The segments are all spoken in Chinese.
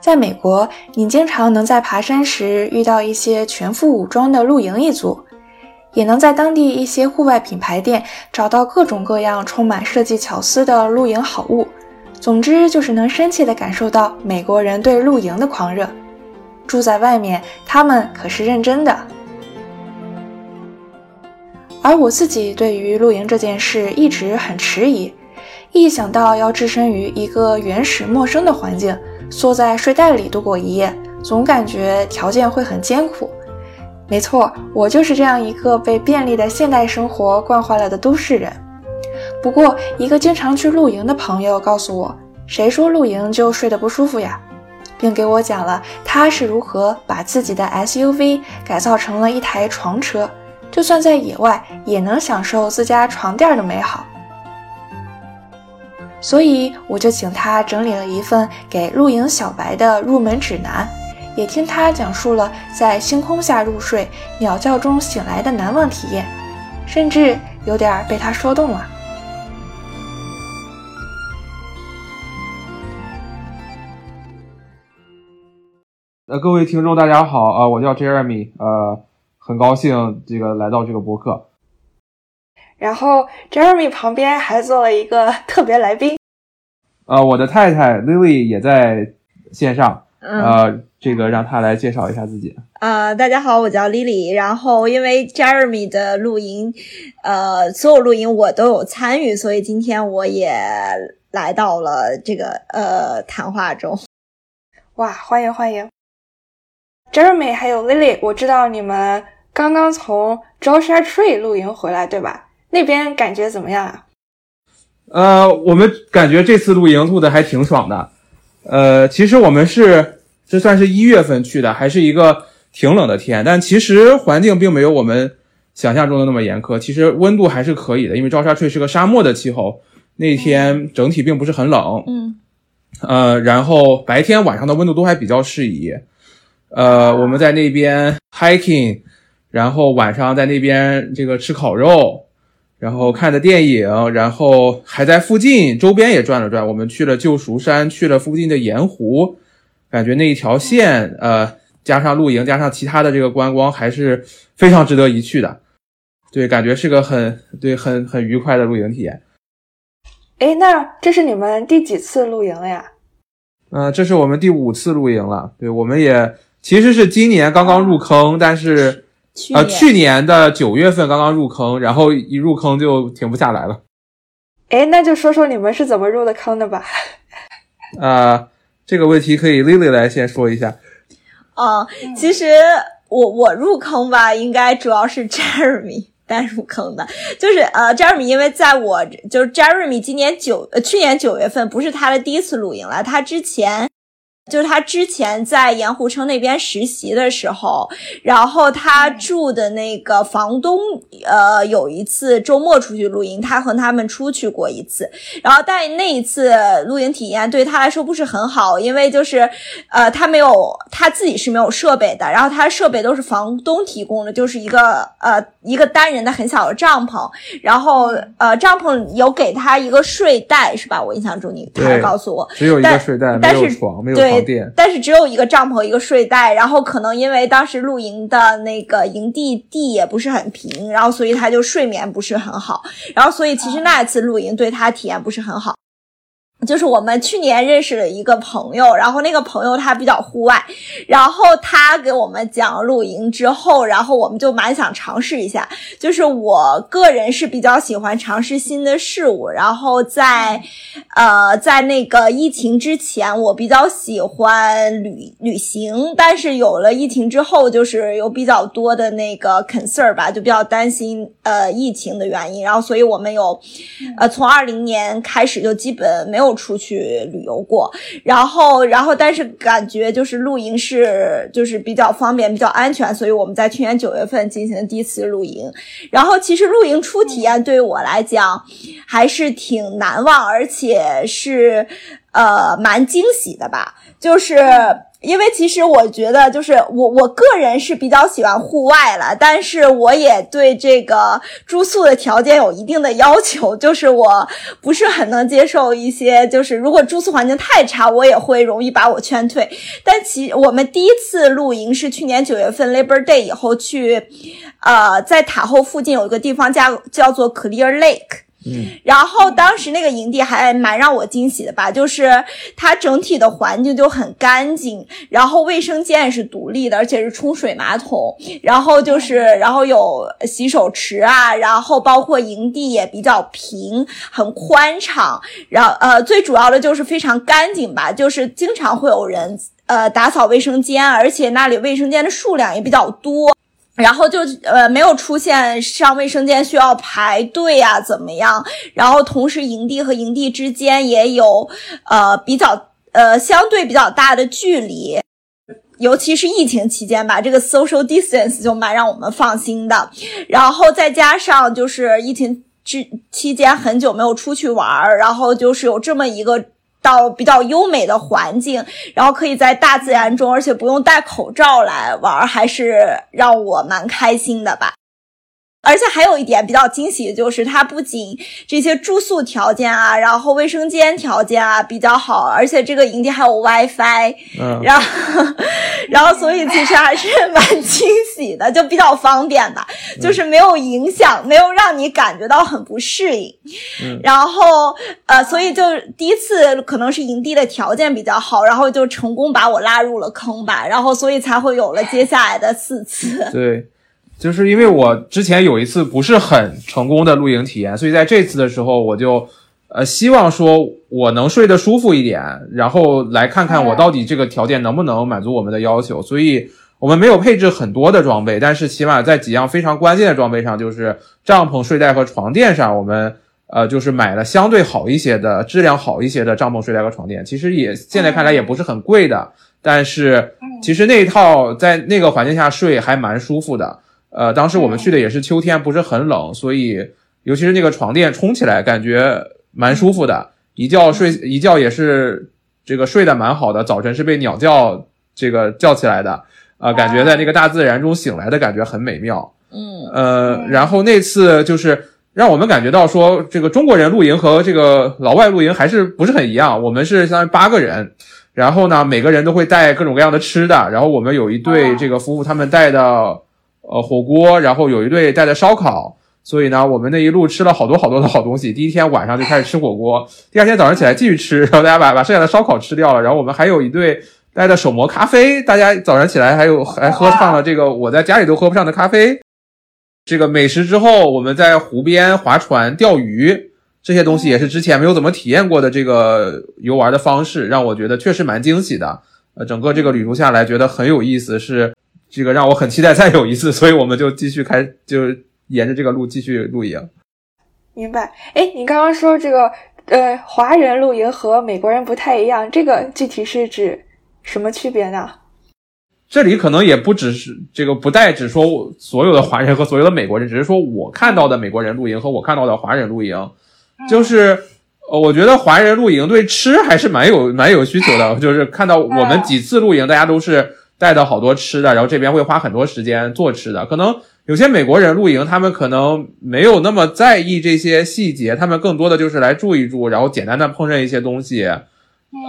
在美国，你经常能在爬山时遇到一些全副武装的露营一族，也能在当地一些户外品牌店找到各种各样充满设计巧思的露营好物。总之，就是能深切地感受到美国人对露营的狂热。住在外面，他们可是认真的。而我自己对于露营这件事一直很迟疑，一想到要置身于一个原始陌生的环境，缩在睡袋里度过一夜，总感觉条件会很艰苦。没错，我就是这样一个被便利的现代生活惯坏了的都市人。不过，一个经常去露营的朋友告诉我，谁说露营就睡得不舒服呀？并给我讲了他是如何把自己的 SUV 改造成了一台床车，就算在野外也能享受自家床垫的美好。所以我就请他整理了一份给露营小白的入门指南，也听他讲述了在星空下入睡、鸟叫中醒来的难忘体验，甚至有点被他说动了。呃，各位听众，大家好啊，我叫 Jeremy，呃，很高兴这个来到这个博客。然后 Jeremy 旁边还坐了一个特别来宾，呃，我的太太 Lily 也在线上，呃，这个让她来介绍一下自己。啊，大家好，我叫 Lily。然后因为 Jeremy 的露营，呃，所有露营我都有参与，所以今天我也来到了这个呃谈话中。哇，欢迎欢迎！Jeremy 还有 Lily，我知道你们刚刚从 Joshua Tree 露营回来，对吧？那边感觉怎么样啊？呃，我们感觉这次露营露的还挺爽的。呃，其实我们是这算是一月份去的，还是一个挺冷的天，但其实环境并没有我们想象中的那么严苛，其实温度还是可以的，因为 Joshua Tree 是个沙漠的气候，那天整体并不是很冷。嗯。呃，然后白天晚上的温度都还比较适宜。呃，我们在那边 hiking，然后晚上在那边这个吃烤肉，然后看的电影，然后还在附近周边也转了转。我们去了旧赎山，去了附近的盐湖，感觉那一条线，呃，加上露营，加上其他的这个观光，还是非常值得一去的。对，感觉是个很对很很愉快的露营体验。哎，那这是你们第几次露营了呀？嗯，这是我们第五次露营了。对，我们也。其实是今年刚刚入坑，但是呃，去年的九月份刚刚入坑，然后一入坑就停不下来了。哎，那就说说你们是怎么入的坑的吧。啊，这个问题可以 Lily 来先说一下。嗯，其实我我入坑吧，应该主要是 Jeremy 带入坑的，就是呃，Jeremy 因为在我就是 Jeremy 今年九呃去年九月份不是他的第一次露营了，他之前。就是他之前在盐湖城那边实习的时候，然后他住的那个房东，呃，有一次周末出去露营，他和他们出去过一次，然后但那一次露营体验对他来说不是很好，因为就是，呃，他没有他自己是没有设备的，然后他设备都是房东提供的，就是一个呃一个单人的很小的帐篷，然后呃帐篷有给他一个睡袋是吧？我印象中你他告诉我只有一个睡袋，没有床，没有。但是只有一个帐篷，一个睡袋，然后可能因为当时露营的那个营地地也不是很平，然后所以他就睡眠不是很好，然后所以其实那一次露营对他体验不是很好。就是我们去年认识了一个朋友，然后那个朋友他比较户外，然后他给我们讲露营之后，然后我们就蛮想尝试一下。就是我个人是比较喜欢尝试新的事物，然后在呃在那个疫情之前，我比较喜欢旅旅行，但是有了疫情之后，就是有比较多的那个 concern 吧，就比较担心呃疫情的原因，然后所以我们有呃从二零年开始就基本没有。出去旅游过，然后，然后，但是感觉就是露营是就是比较方便、比较安全，所以我们在去年九月份进行第一次露营。然后，其实露营初体验对于我来讲还是挺难忘，而且是呃蛮惊喜的吧。就是因为其实我觉得，就是我我个人是比较喜欢户外了，但是我也对这个住宿的条件有一定的要求，就是我不是很能接受一些，就是如果住宿环境太差，我也会容易把我劝退。但其我们第一次露营是去年九月份 Labor Day 以后去，呃，在塔后附近有一个地方叫叫做 Clear Lake。嗯，然后当时那个营地还蛮让我惊喜的吧，就是它整体的环境就很干净，然后卫生间也是独立的，而且是冲水马桶，然后就是然后有洗手池啊，然后包括营地也比较平，很宽敞，然后呃最主要的就是非常干净吧，就是经常会有人呃打扫卫生间，而且那里卫生间的数量也比较多。然后就呃没有出现上卫生间需要排队啊怎么样？然后同时营地和营地之间也有呃比较呃相对比较大的距离，尤其是疫情期间吧，这个 social distance 就蛮让我们放心的。然后再加上就是疫情之期间很久没有出去玩儿，然后就是有这么一个。到比较优美的环境，然后可以在大自然中，而且不用戴口罩来玩，还是让我蛮开心的吧。而且还有一点比较惊喜的就是，它不仅这些住宿条件啊，然后卫生间条件啊比较好，而且这个营地还有 WiFi，嗯，然后，然后所以其实还是蛮惊喜的，就比较方便吧，就是没有影响，没有让你感觉到很不适应。嗯，然后呃，所以就第一次可能是营地的条件比较好，然后就成功把我拉入了坑吧，然后所以才会有了接下来的四次。对。就是因为我之前有一次不是很成功的露营体验，所以在这次的时候，我就呃希望说我能睡得舒服一点，然后来看看我到底这个条件能不能满足我们的要求。所以我们没有配置很多的装备，但是起码在几样非常关键的装备上，就是帐篷、睡袋和床垫上，我们呃就是买了相对好一些的、质量好一些的帐篷、睡袋和床垫。其实也现在看来也不是很贵的，但是其实那一套在那个环境下睡还蛮舒服的。呃，当时我们去的也是秋天，不是很冷，所以尤其是那个床垫冲起来感觉蛮舒服的，一觉睡一觉也是这个睡得蛮好的，早晨是被鸟叫这个叫起来的，啊，感觉在那个大自然中醒来的感觉很美妙。嗯，呃，然后那次就是让我们感觉到说，这个中国人露营和这个老外露营还是不是很一样。我们是相当于八个人，然后呢，每个人都会带各种各样的吃的，然后我们有一对这个夫妇，他们带的。呃，火锅，然后有一对带着烧烤，所以呢，我们那一路吃了好多好多的好东西。第一天晚上就开始吃火锅，第二天早上起来继续吃，然后大家把把剩下的烧烤吃掉了。然后我们还有一对带着手磨咖啡，大家早上起来还有还喝上了这个我在家里都喝不上的咖啡。这个美食之后，我们在湖边划船、钓鱼，这些东西也是之前没有怎么体验过的这个游玩的方式，让我觉得确实蛮惊喜的。呃，整个这个旅途下来觉得很有意思，是。这个让我很期待再有一次，所以我们就继续开，就沿着这个路继续露营。明白？哎，你刚刚说这个，呃，华人露营和美国人不太一样，这个具体是指什么区别呢？这里可能也不只是这个，不代指说所有的华人和所有的美国人，只是说我看到的美国人露营和我看到的华人露营，就是呃，我觉得华人露营对吃还是蛮有蛮有需求的，就是看到我们几次露营，大家都是。带到好多吃的，然后这边会花很多时间做吃的。可能有些美国人露营，他们可能没有那么在意这些细节，他们更多的就是来住一住，然后简单的烹饪一些东西。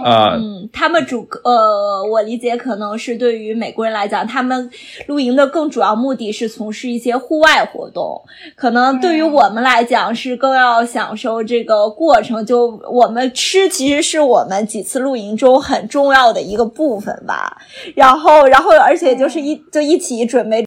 呃，嗯，他们主呃，我理解可能是对于美国人来讲，他们露营的更主要目的是从事一些户外活动。可能对于我们来讲，是更要享受这个过程。就我们吃，其实是我们几次露营中很重要的一个部分吧。然后，然后，而且就是一就一起准备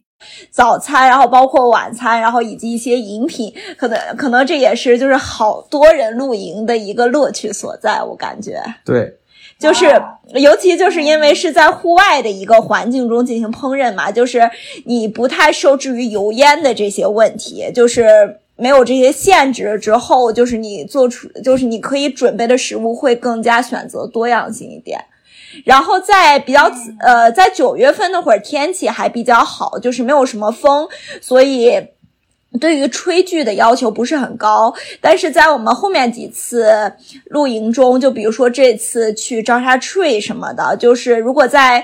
早餐，然后包括晚餐，然后以及一些饮品。可能可能这也是就是好多人露营的一个乐趣所在。我感觉对。就是，尤其就是因为是在户外的一个环境中进行烹饪嘛，就是你不太受制于油烟的这些问题，就是没有这些限制之后，就是你做出，就是你可以准备的食物会更加选择多样性一点。然后在比较呃，在九月份那会儿天气还比较好，就是没有什么风，所以。对于炊具的要求不是很高，但是在我们后面几次露营中，就比如说这次去招沙 tree 什么的，就是如果在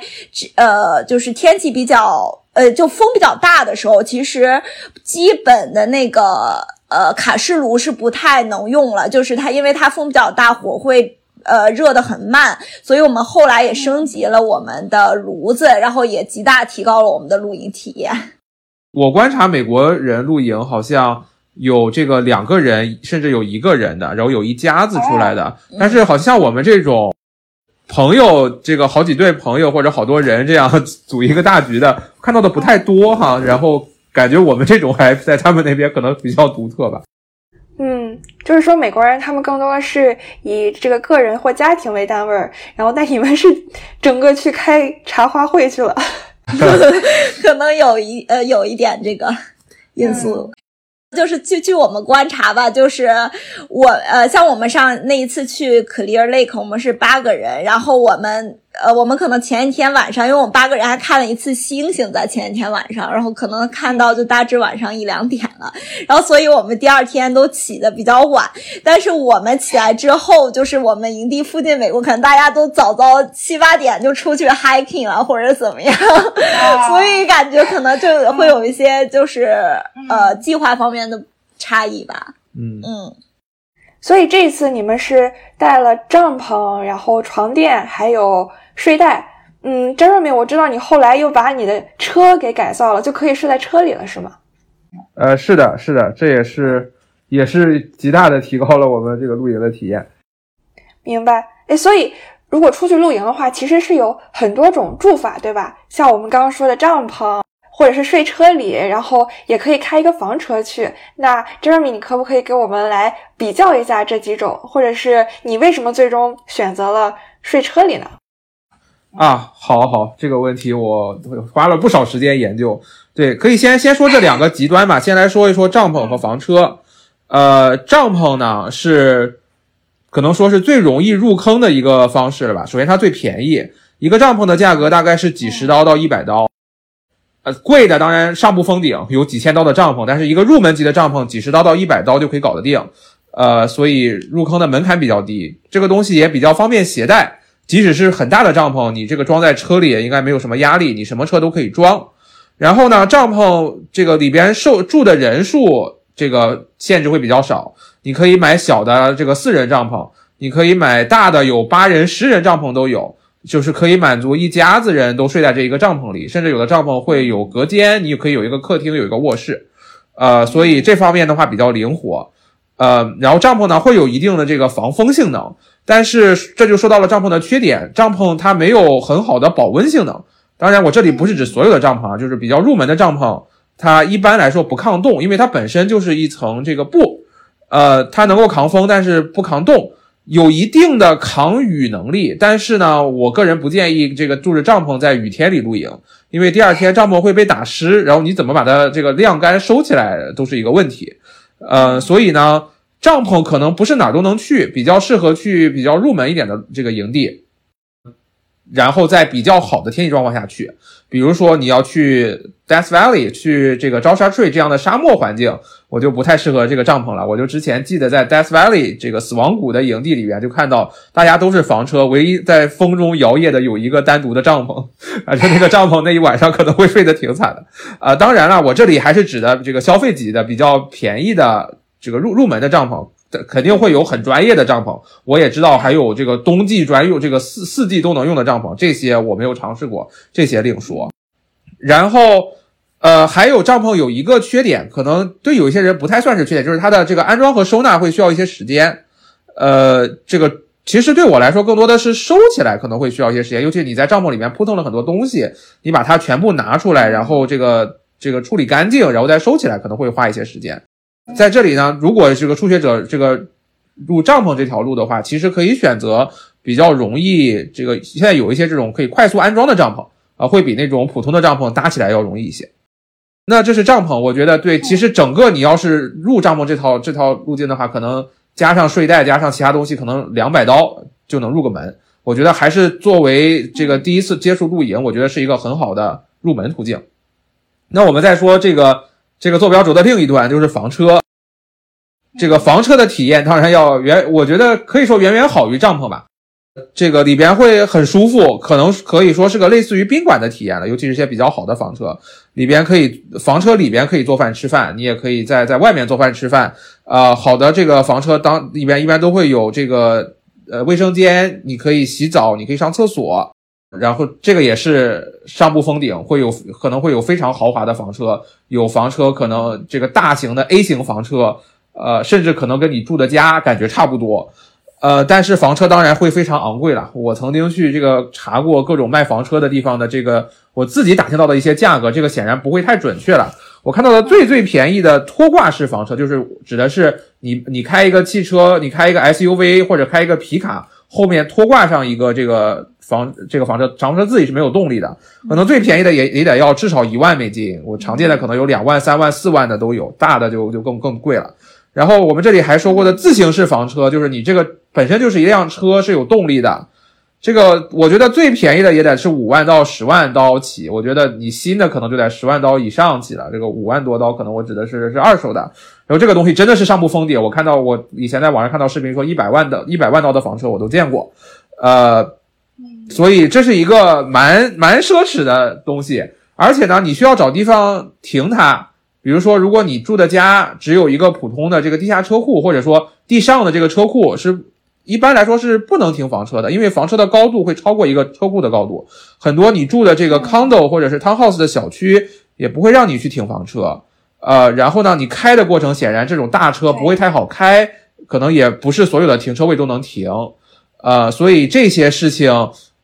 呃，就是天气比较呃，就风比较大的时候，其实基本的那个呃卡式炉是不太能用了，就是它因为它风比较大，火会呃热的很慢，所以我们后来也升级了我们的炉子，然后也极大提高了我们的露营体验。我观察美国人露营，好像有这个两个人，甚至有一个人的，然后有一家子出来的。但是好像我们这种朋友，这个好几对朋友或者好多人这样组一个大局的，看到的不太多哈。然后感觉我们这种还在他们那边可能比较独特吧。嗯，就是说美国人他们更多的是以这个个人或家庭为单位儿，然后但你们是整个去开茶话会去了。可能有一呃有一点这个因素，就是据据我们观察吧，就是我呃像我们上那一次去 Clear Lake，我们是八个人，然后我们。呃，我们可能前一天晚上，因为我们八个人还看了一次星星，在前一天晚上，然后可能看到就大致晚上一两点了，然后所以我们第二天都起的比较晚。但是我们起来之后，就是我们营地附近，美国可能大家都早早七八点就出去 hiking 了，或者怎么样，所以感觉可能就会有一些就是呃计划方面的差异吧。嗯嗯。所以这次你们是带了帐篷，然后床垫，还有。睡袋，嗯，Jeremy，我知道你后来又把你的车给改造了，就可以睡在车里了，是吗？呃，是的，是的，这也是也是极大的提高了我们这个露营的体验。明白，哎，所以如果出去露营的话，其实是有很多种住法，对吧？像我们刚刚说的帐篷，或者是睡车里，然后也可以开一个房车去。那 Jeremy，你可不可以给我们来比较一下这几种，或者是你为什么最终选择了睡车里呢？啊，好好，这个问题我花了不少时间研究。对，可以先先说这两个极端吧。先来说一说帐篷和房车。呃，帐篷呢是可能说是最容易入坑的一个方式了吧。首先它最便宜，一个帐篷的价格大概是几十刀到一百刀。呃，贵的当然上不封顶，有几千刀的帐篷，但是一个入门级的帐篷几十刀到一百刀就可以搞得定。呃，所以入坑的门槛比较低，这个东西也比较方便携带。即使是很大的帐篷，你这个装在车里也应该没有什么压力，你什么车都可以装。然后呢，帐篷这个里边受住的人数这个限制会比较少，你可以买小的这个四人帐篷，你可以买大的有八人、十人帐篷都有，就是可以满足一家子人都睡在这一个帐篷里，甚至有的帐篷会有隔间，你可以有一个客厅，有一个卧室，呃，所以这方面的话比较灵活。呃，然后帐篷呢会有一定的这个防风性能，但是这就说到了帐篷的缺点，帐篷它没有很好的保温性能。当然，我这里不是指所有的帐篷啊，就是比较入门的帐篷，它一般来说不抗冻，因为它本身就是一层这个布，呃，它能够扛风，但是不抗冻，有一定的抗雨能力。但是呢，我个人不建议这个住着帐篷在雨天里露营，因为第二天帐篷会被打湿，然后你怎么把它这个晾干收起来都是一个问题。呃，所以呢，帐篷可能不是哪儿都能去，比较适合去比较入门一点的这个营地，然后在比较好的天气状况下去，比如说你要去 Death Valley，去这个 Joshua tree 这样的沙漠环境，我就不太适合这个帐篷了。我就之前记得在 Death Valley 这个死亡谷的营地里边，就看到大家都是房车，唯一在风中摇曳的有一个单独的帐篷，而且那个帐篷那一晚上可能会睡得挺惨的。呃，当然了，我这里还是指的这个消费级的比较便宜的这个入入门的帐篷，肯定会有很专业的帐篷。我也知道还有这个冬季专用，这个四四季都能用的帐篷，这些我没有尝试过，这些另说。然后。呃，还有帐篷有一个缺点，可能对有一些人不太算是缺点，就是它的这个安装和收纳会需要一些时间。呃，这个其实对我来说，更多的是收起来可能会需要一些时间，尤其你在帐篷里面扑腾了很多东西，你把它全部拿出来，然后这个这个处理干净，然后再收起来，可能会花一些时间。在这里呢，如果这个初学者这个入帐篷这条路的话，其实可以选择比较容易，这个现在有一些这种可以快速安装的帐篷啊，会比那种普通的帐篷搭起来要容易一些。那这是帐篷，我觉得对。其实整个你要是入帐篷这套这套路径的话，可能加上睡袋，加上其他东西，可能两百刀就能入个门。我觉得还是作为这个第一次接触露营，我觉得是一个很好的入门途径。那我们再说这个这个坐标轴的另一端就是房车。这个房车的体验当然要远，我觉得可以说远远好于帐篷吧。这个里边会很舒服，可能可以说是个类似于宾馆的体验了。尤其是些比较好的房车，里边可以房车里边可以做饭吃饭，你也可以在在外面做饭吃饭。呃，好的这个房车当里边一般都会有这个呃卫生间，你可以洗澡，你可以上厕所。然后这个也是上不封顶，会有可能会有非常豪华的房车，有房车可能这个大型的 A 型房车。呃，甚至可能跟你住的家感觉差不多，呃，但是房车当然会非常昂贵了。我曾经去这个查过各种卖房车的地方的这个，我自己打听到的一些价格，这个显然不会太准确了。我看到的最最便宜的拖挂式房车，就是指的是你你开一个汽车，你开一个 SUV 或者开一个皮卡，后面拖挂上一个这个房这个房车，房车自己是没有动力的，可能最便宜的也也得要至少一万美金。我常见的可能有两万、三万、四万的都有，大的就就更更贵了。然后我们这里还说过的自行式房车，就是你这个本身就是一辆车是有动力的，这个我觉得最便宜的也得是五万到十万刀起，我觉得你新的可能就得十万刀以上起了，这个五万多刀可能我指的是是二手的。然后这个东西真的是上不封顶，我看到我以前在网上看到视频说一百万的一百万刀的房车我都见过，呃，所以这是一个蛮蛮奢侈的东西，而且呢，你需要找地方停它。比如说，如果你住的家只有一个普通的这个地下车库，或者说地上的这个车库，是一般来说是不能停房车的，因为房车的高度会超过一个车库的高度。很多你住的这个 condo 或者是 townhouse 的小区也不会让你去停房车。呃，然后呢，你开的过程显然这种大车不会太好开，可能也不是所有的停车位都能停。呃，所以这些事情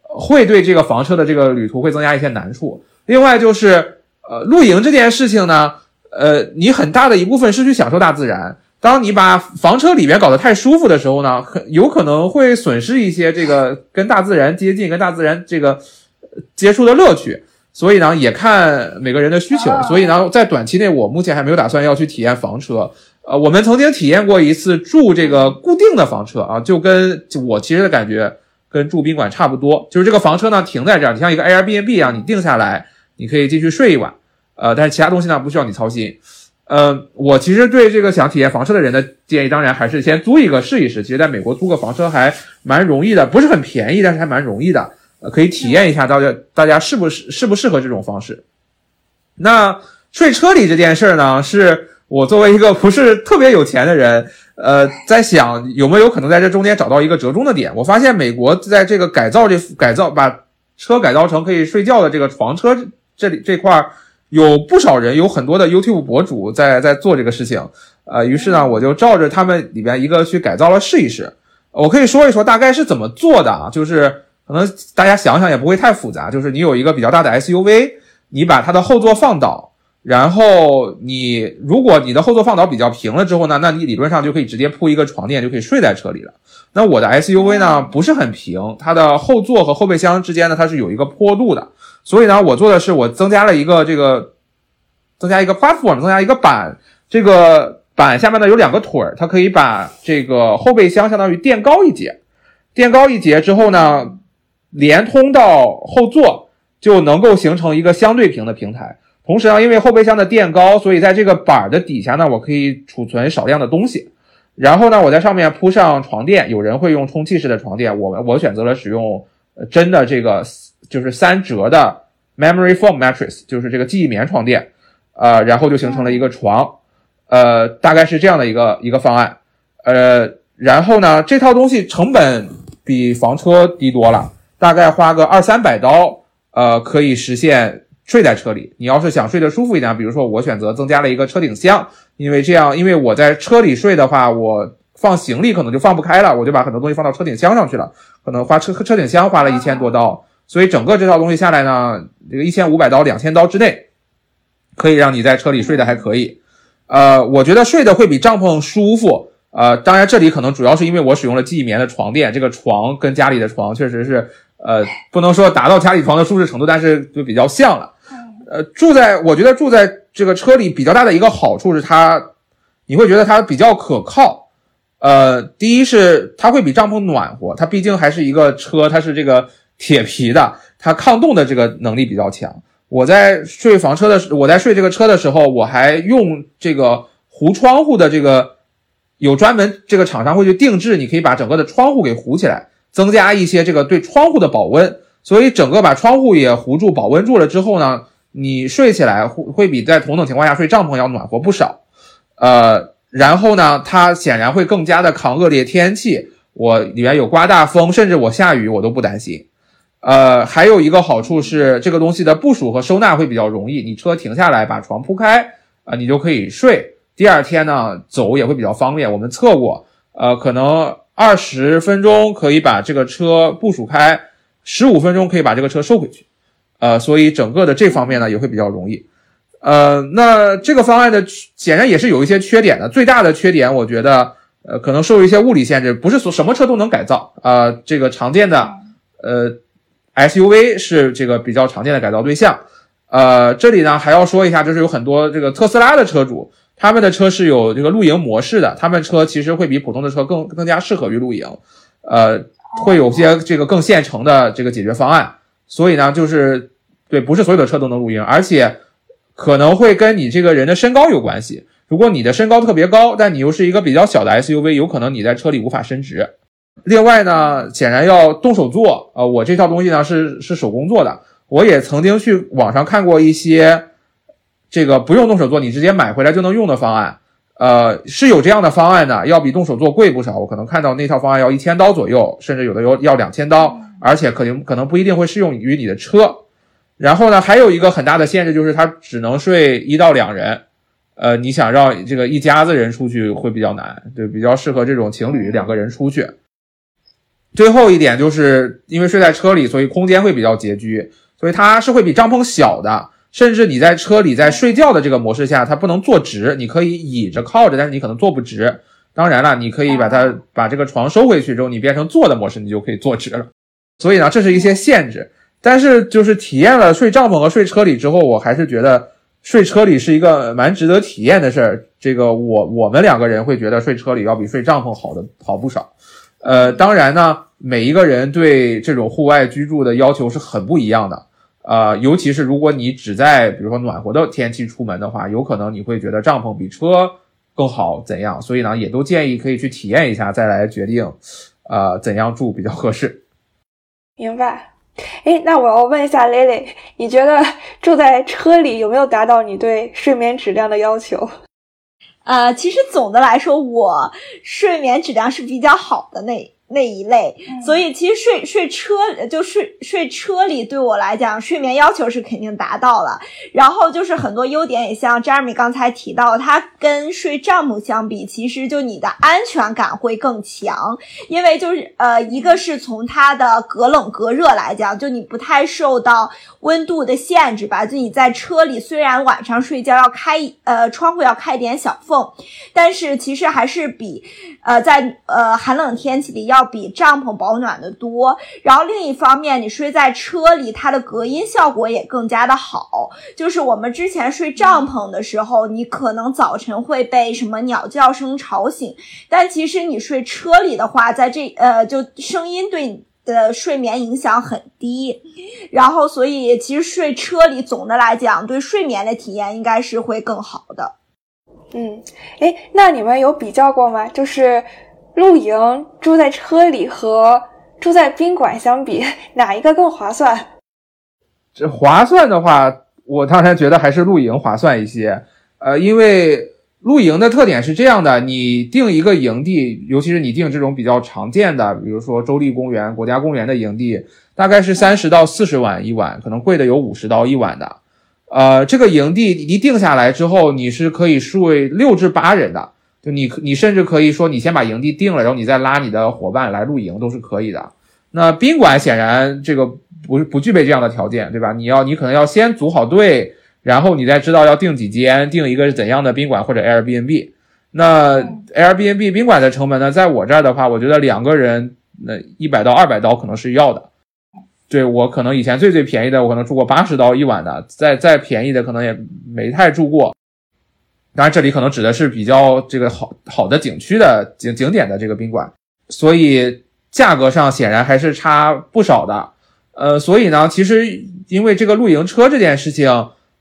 会对这个房车的这个旅途会增加一些难处。另外就是，呃，露营这件事情呢。呃，你很大的一部分是去享受大自然。当你把房车里面搞得太舒服的时候呢，很有可能会损失一些这个跟大自然接近、跟大自然这个接触的乐趣。所以呢，也看每个人的需求。所以呢，在短期内，我目前还没有打算要去体验房车。呃，我们曾经体验过一次住这个固定的房车啊，就跟我其实的感觉跟住宾馆差不多。就是这个房车呢停在这儿，你像一个 Airbnb 一样，你定下来，你可以进去睡一晚。呃，但是其他东西呢不需要你操心。呃，我其实对这个想体验房车的人的建议，当然还是先租一个试一试。其实在美国租个房车还蛮容易的，不是很便宜，但是还蛮容易的。呃，可以体验一下，大家大家适不适适不适合这种方式？那睡车里这件事儿呢，是我作为一个不是特别有钱的人，呃，在想有没有可能在这中间找到一个折中的点。我发现美国在这个改造这改造把车改造成可以睡觉的这个房车这里这块儿。有不少人，有很多的 YouTube 博主在在做这个事情，呃，于是呢，我就照着他们里边一个去改造了试一试。我可以说一说大概是怎么做的啊，就是可能大家想想也不会太复杂，就是你有一个比较大的 SUV，你把它的后座放倒，然后你如果你的后座放倒比较平了之后呢，那你理论上就可以直接铺一个床垫就可以睡在车里了。那我的 SUV 呢不是很平，它的后座和后备箱之间呢它是有一个坡度的。所以呢，我做的是我增加了一个这个，增加一个 platform，增加一个板。这个板下面呢有两个腿儿，它可以把这个后备箱相当于垫高一截，垫高一截之后呢，连通到后座就能够形成一个相对平的平台。同时呢，因为后备箱的垫高，所以在这个板的底下呢，我可以储存少量的东西。然后呢，我在上面铺上床垫，有人会用充气式的床垫，我我选择了使用真的这个。就是三折的 memory foam mattress，就是这个记忆棉床垫，呃，然后就形成了一个床，呃，大概是这样的一个一个方案，呃，然后呢，这套东西成本比房车低多了，大概花个二三百刀，呃，可以实现睡在车里。你要是想睡得舒服一点，比如说我选择增加了一个车顶箱，因为这样，因为我在车里睡的话，我放行李可能就放不开了，我就把很多东西放到车顶箱上去了，可能花车车顶箱花了一千多刀。所以整个这套东西下来呢，这个一千五百刀、两千刀之内，可以让你在车里睡得还可以。呃，我觉得睡的会比帐篷舒服。呃，当然这里可能主要是因为我使用了记忆棉的床垫，这个床跟家里的床确实是，呃，不能说达到家里床的舒适程度，但是就比较像了。呃，住在我觉得住在这个车里比较大的一个好处是它，你会觉得它比较可靠。呃，第一是它会比帐篷暖和，它毕竟还是一个车，它是这个。铁皮的，它抗冻的这个能力比较强。我在睡房车的时，我在睡这个车的时候，我还用这个糊窗户的这个，有专门这个厂商会去定制，你可以把整个的窗户给糊起来，增加一些这个对窗户的保温。所以整个把窗户也糊住、保温住了之后呢，你睡起来会会比在同等情况下睡帐篷要暖和不少。呃，然后呢，它显然会更加的抗恶劣天气。我里面有刮大风，甚至我下雨我都不担心。呃，还有一个好处是，这个东西的部署和收纳会比较容易。你车停下来，把床铺开，啊，你就可以睡。第二天呢，走也会比较方便。我们测过，呃，可能二十分钟可以把这个车部署开，十五分钟可以把这个车收回去。呃，所以整个的这方面呢也会比较容易。呃，那这个方案的显然也是有一些缺点的。最大的缺点，我觉得，呃，可能受一些物理限制，不是说什么车都能改造。啊，这个常见的，呃。SUV 是这个比较常见的改造对象，呃，这里呢还要说一下，就是有很多这个特斯拉的车主，他们的车是有这个露营模式的，他们车其实会比普通的车更更加适合于露营，呃，会有些这个更现成的这个解决方案，所以呢，就是对，不是所有的车都能露营，而且可能会跟你这个人的身高有关系，如果你的身高特别高，但你又是一个比较小的 SUV，有可能你在车里无法伸直。另外呢，显然要动手做啊！我这套东西呢是是手工做的。我也曾经去网上看过一些这个不用动手做，你直接买回来就能用的方案。呃，是有这样的方案的，要比动手做贵不少。我可能看到那套方案要一千刀左右，甚至有的有要两千刀，而且可能可能不一定会适用于你的车。然后呢，还有一个很大的限制就是它只能睡一到两人。呃，你想让这个一家子人出去会比较难，对，比较适合这种情侣两个人出去。最后一点就是因为睡在车里，所以空间会比较拮据，所以它是会比帐篷小的。甚至你在车里在睡觉的这个模式下，它不能坐直，你可以倚着靠着，但是你可能坐不直。当然了，你可以把它把这个床收回去之后，你变成坐的模式，你就可以坐直了。所以呢，这是一些限制。但是就是体验了睡帐篷和睡车里之后，我还是觉得睡车里是一个蛮值得体验的事儿。这个我我们两个人会觉得睡车里要比睡帐篷好的好不少。呃，当然呢，每一个人对这种户外居住的要求是很不一样的，呃，尤其是如果你只在比如说暖和的天气出门的话，有可能你会觉得帐篷比车更好怎样？所以呢，也都建议可以去体验一下，再来决定，呃，怎样住比较合适。明白。哎，那我要问一下 Lily，你觉得住在车里有没有达到你对睡眠质量的要求？呃，其实总的来说，我睡眠质量是比较好的那。那一类，所以其实睡睡车就睡睡车里对我来讲，睡眠要求是肯定达到了。然后就是很多优点，也像 Jeremy 刚才提到，它跟睡帐篷相比，其实就你的安全感会更强，因为就是呃，一个是从它的隔冷隔热来讲，就你不太受到温度的限制吧。就你在车里，虽然晚上睡觉要开呃窗户要开点小缝，但是其实还是比呃在呃寒冷天气里要。要比帐篷保暖的多，然后另一方面，你睡在车里，它的隔音效果也更加的好。就是我们之前睡帐篷的时候，你可能早晨会被什么鸟叫声吵醒，但其实你睡车里的话，在这呃，就声音对你的睡眠影响很低。然后，所以其实睡车里总的来讲，对睡眠的体验应该是会更好的。嗯，哎，那你们有比较过吗？就是。露营住在车里和住在宾馆相比，哪一个更划算？这划算的话，我当然觉得还是露营划算一些。呃，因为露营的特点是这样的：你定一个营地，尤其是你定这种比较常见的，比如说州立公园、国家公园的营地，大概是三十到四十晚一晚，可能贵的有五十到一晚的。呃，这个营地一定下来之后，你是可以睡六至八人的。就你，你甚至可以说，你先把营地定了，然后你再拉你的伙伴来露营，都是可以的。那宾馆显然这个不不具备这样的条件，对吧？你要，你可能要先组好队，然后你再知道要订几间，订一个是怎样的宾馆或者 Airbnb。那 Airbnb 宾馆的成本呢，在我这儿的话，我觉得两个人那一百到二百刀可能是要的。对我可能以前最最便宜的，我可能住过八十刀一晚的，再再便宜的可能也没太住过。当然，这里可能指的是比较这个好好的景区的景景点的这个宾馆，所以价格上显然还是差不少的。呃，所以呢，其实因为这个露营车这件事情，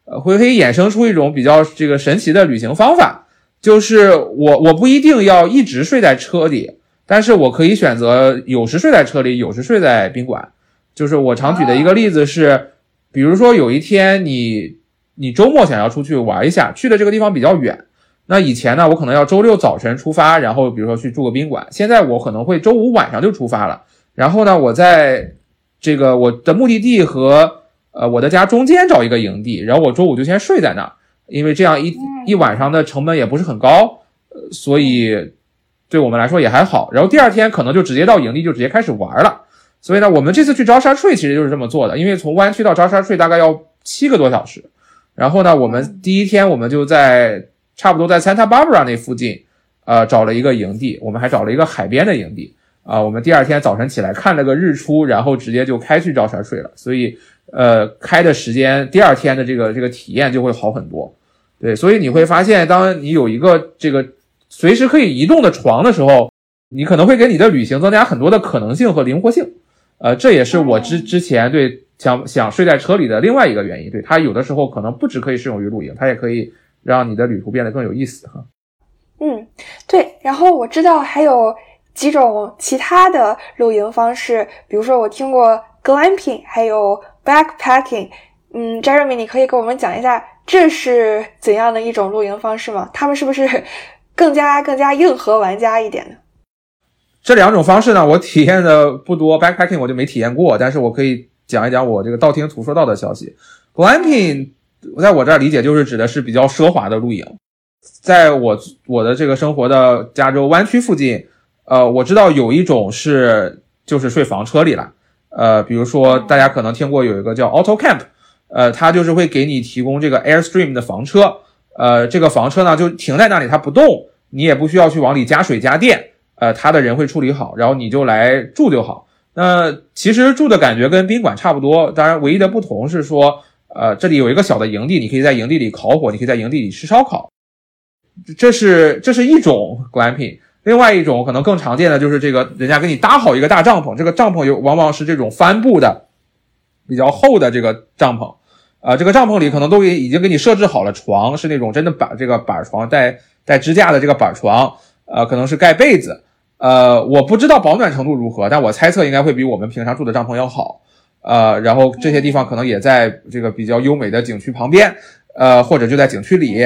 呃，会可以衍生出一种比较这个神奇的旅行方法，就是我我不一定要一直睡在车里，但是我可以选择有时睡在车里，有时睡在宾馆。就是我常举的一个例子是，比如说有一天你你周末想要出去玩一下，去的这个地方比较远，那以前呢，我可能要周六早晨出发，然后比如说去住个宾馆，现在我可能会周五晚上就出发了，然后呢，我在这个我的目的地和呃我的家中间找一个营地，然后我周五就先睡在那儿，因为这样一一晚上的成本也不是很高，呃，所以对我们来说也还好，然后第二天可能就直接到营地就直接开始玩了。所以呢，我们这次去招沙翠其实就是这么做的，因为从湾区到招沙翠大概要七个多小时。然后呢，我们第一天我们就在差不多在 Santa Barbara 那附近，呃，找了一个营地，我们还找了一个海边的营地啊。我们第二天早晨起来看了个日出，然后直接就开去照山水了。所以，呃，开的时间第二天的这个这个体验就会好很多。对，所以你会发现，当你有一个这个随时可以移动的床的时候，你可能会给你的旅行增加很多的可能性和灵活性。呃，这也是我之之前对想想睡在车里的另外一个原因。对它有的时候可能不只可以适用于露营，它也可以让你的旅途变得更有意思哈。嗯，对。然后我知道还有几种其他的露营方式，比如说我听过 glamping，还有 backpacking。嗯，Jeremy，你可以给我们讲一下这是怎样的一种露营方式吗？他们是不是更加更加硬核玩家一点呢？这两种方式呢，我体验的不多，backpacking 我就没体验过，但是我可以讲一讲我这个道听途说到的消息。glamping 在我这儿理解就是指的是比较奢华的露营，在我我的这个生活的加州湾区附近，呃，我知道有一种是就是睡房车里了，呃，比如说大家可能听过有一个叫 auto camp，呃，它就是会给你提供这个 airstream 的房车，呃，这个房车呢就停在那里，它不动，你也不需要去往里加水加电。呃，它的人会处理好，然后你就来住就好。那其实住的感觉跟宾馆差不多，当然唯一的不同是说，呃，这里有一个小的营地，你可以在营地里烤火，你可以在营地里吃烧烤。这是这是一种产品另外一种可能更常见的就是这个人家给你搭好一个大帐篷，这个帐篷有往往是这种帆布的，比较厚的这个帐篷。啊，这个帐篷里可能都给已经给你设置好了床，是那种真的板这个板床带带支架的这个板床。呃，可能是盖被子，呃，我不知道保暖程度如何，但我猜测应该会比我们平常住的帐篷要好。呃，然后这些地方可能也在这个比较优美的景区旁边，呃，或者就在景区里。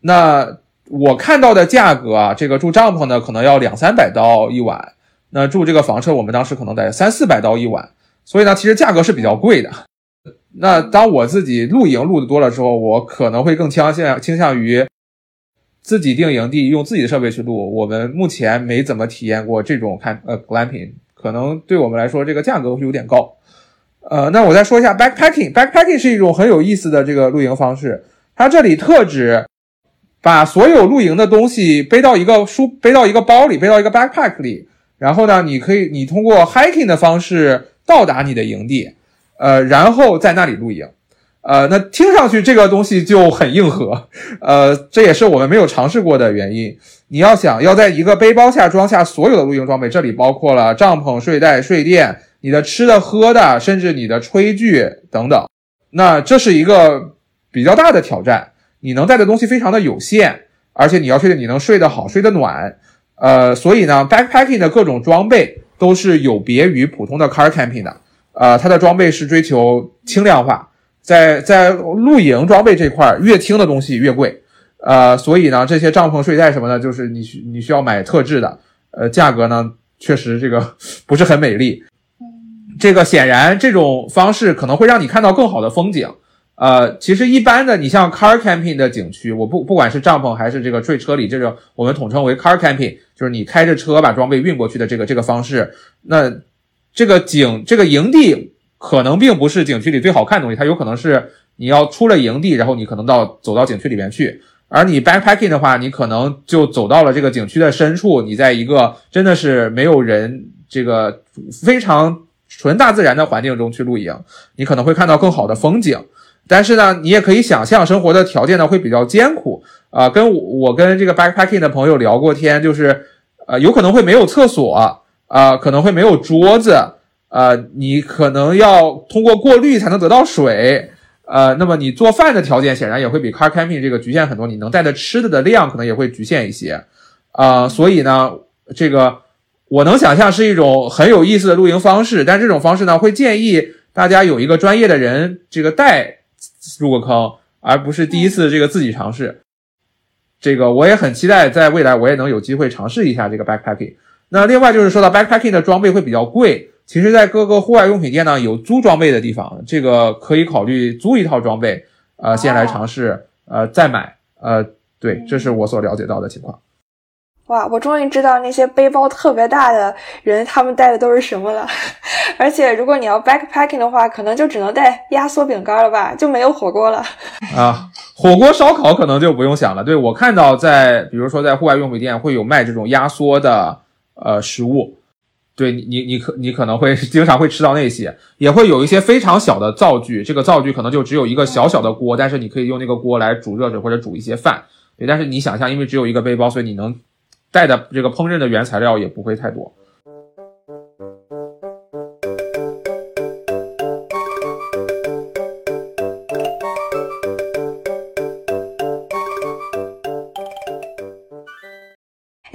那我看到的价格啊，这个住帐篷呢，可能要两三百刀一晚。那住这个房车，我们当时可能得三四百刀一晚。所以呢，其实价格是比较贵的。那当我自己露营露的多了之后，我可能会更倾向倾向于。自己定营地，用自己的设备去录，我们目前没怎么体验过这种看呃 glamping，可能对我们来说这个价格会有点高。呃，那我再说一下 backpacking，backpacking 是一种很有意思的这个露营方式。它这里特指把所有露营的东西背到一个书，背到一个包里，背到一个 backpack 里，然后呢，你可以你通过 hiking 的方式到达你的营地，呃，然后在那里露营。呃，那听上去这个东西就很硬核，呃，这也是我们没有尝试过的原因。你要想要在一个背包下装下所有的露营装备，这里包括了帐篷、睡袋、睡垫、你的吃的喝的，甚至你的炊具等等，那这是一个比较大的挑战。你能带的东西非常的有限，而且你要确定你能睡得好、睡得暖。呃，所以呢，backpacking 的各种装备都是有别于普通的 car camping 的。呃，它的装备是追求轻量化。在在露营装备这块，越轻的东西越贵，呃，所以呢，这些帐篷、睡袋什么的，就是你需你需要买特制的，呃，价格呢确实这个 不是很美丽。这个显然这种方式可能会让你看到更好的风景，呃，其实一般的你像 car camping 的景区，我不不管是帐篷还是这个睡车里，这个我们统称为 car camping，就是你开着车把装备运过去的这个这个方式，那这个景这个营地。可能并不是景区里最好看的东西，它有可能是你要出了营地，然后你可能到走到景区里面去。而你 backpacking 的话，你可能就走到了这个景区的深处，你在一个真的是没有人、这个非常纯大自然的环境中去露营，你可能会看到更好的风景。但是呢，你也可以想象生活的条件呢会比较艰苦啊。跟我跟这个 backpacking 的朋友聊过天，就是呃有可能会没有厕所啊，可能会没有桌子。呃，你可能要通过过滤才能得到水，呃，那么你做饭的条件显然也会比 car camping 这个局限很多，你能带的吃的的量可能也会局限一些，啊，所以呢，这个我能想象是一种很有意思的露营方式，但这种方式呢，会建议大家有一个专业的人这个带入个坑，而不是第一次这个自己尝试。这个我也很期待，在未来我也能有机会尝试一下这个 backpacking。那另外就是说到 backpacking 的装备会比较贵，其实，在各个户外用品店呢有租装备的地方，这个可以考虑租一套装备，呃，先来尝试，呃，再买，呃，对，这是我所了解到的情况。哇，我终于知道那些背包特别大的人他们带的都是什么了。而且，如果你要 backpacking 的话，可能就只能带压缩饼干了吧，就没有火锅了。啊，火锅烧烤可能就不用想了。对我看到在，比如说在户外用品店会有卖这种压缩的呃食物，对你你可你可能会经常会吃到那些，也会有一些非常小的灶具，这个灶具可能就只有一个小小的锅，但是你可以用那个锅来煮热水或者煮一些饭。对，但是你想象，因为只有一个背包，所以你能。带的这个烹饪的原材料也不会太多。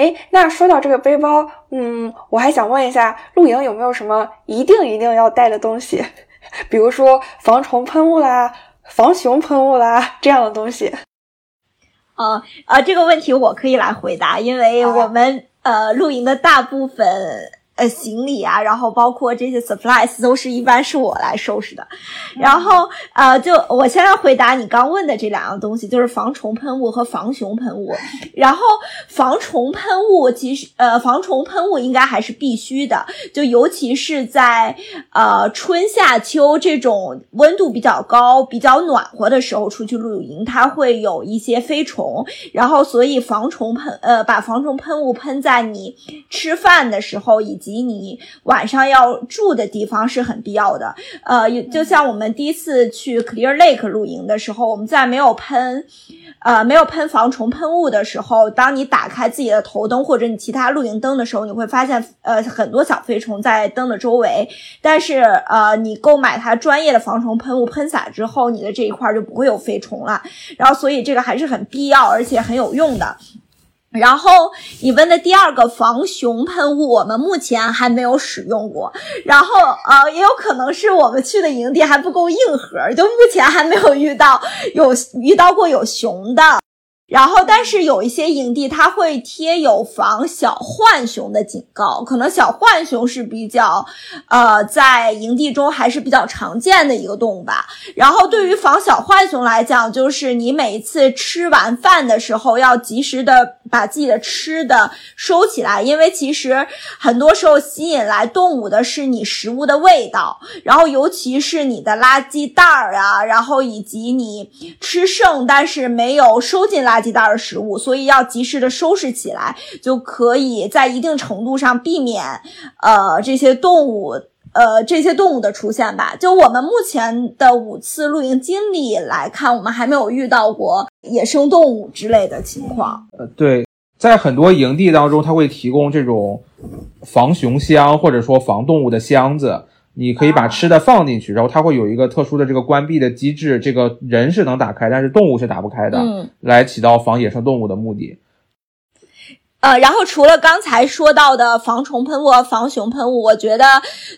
哎，那说到这个背包，嗯，我还想问一下，露营有没有什么一定一定要带的东西？比如说防虫喷雾啦、防熊喷雾啦这样的东西。呃呃，这个问题我可以来回答，因为我们呃露营的大部分。呃，行李啊，然后包括这些 supplies 都是一般是我来收拾的。然后呃，就我先来回答你刚问的这两样东西，就是防虫喷雾和防熊喷雾。然后防虫喷雾其实呃，防虫喷雾应该还是必须的，就尤其是在呃春夏秋这种温度比较高、比较暖和的时候出去露营，它会有一些飞虫。然后所以防虫喷呃，把防虫喷雾喷在你吃饭的时候以。及你晚上要住的地方是很必要的。呃，就像我们第一次去 Clear Lake 露营的时候，我们在没有喷，呃，没有喷防虫喷雾的时候，当你打开自己的头灯或者你其他露营灯的时候，你会发现，呃，很多小飞虫在灯的周围。但是，呃，你购买它专业的防虫喷雾喷洒之后，你的这一块就不会有飞虫了。然后，所以这个还是很必要，而且很有用的。然后你问的第二个防熊喷雾，我们目前还没有使用过。然后呃，也有可能是我们去的营地还不够硬核，就目前还没有遇到有遇到过有熊的。然后，但是有一些营地它会贴有防小浣熊的警告，可能小浣熊是比较，呃，在营地中还是比较常见的一个动物吧。然后，对于防小浣熊来讲，就是你每一次吃完饭的时候要及时的把自己的吃的收起来，因为其实很多时候吸引来动物的是你食物的味道，然后尤其是你的垃圾袋儿啊，然后以及你吃剩但是没有收进来。垃圾袋的食物，所以要及时的收拾起来，就可以在一定程度上避免呃这些动物呃这些动物的出现吧。就我们目前的五次露营经历来看，我们还没有遇到过野生动物之类的情况。呃，对，在很多营地当中，它会提供这种防熊箱或者说防动物的箱子。你可以把吃的放进去，然后它会有一个特殊的这个关闭的机制，这个人是能打开，但是动物是打不开的，来起到防野生动物的目的。呃，然后除了刚才说到的防虫喷雾、防熊喷雾，我觉得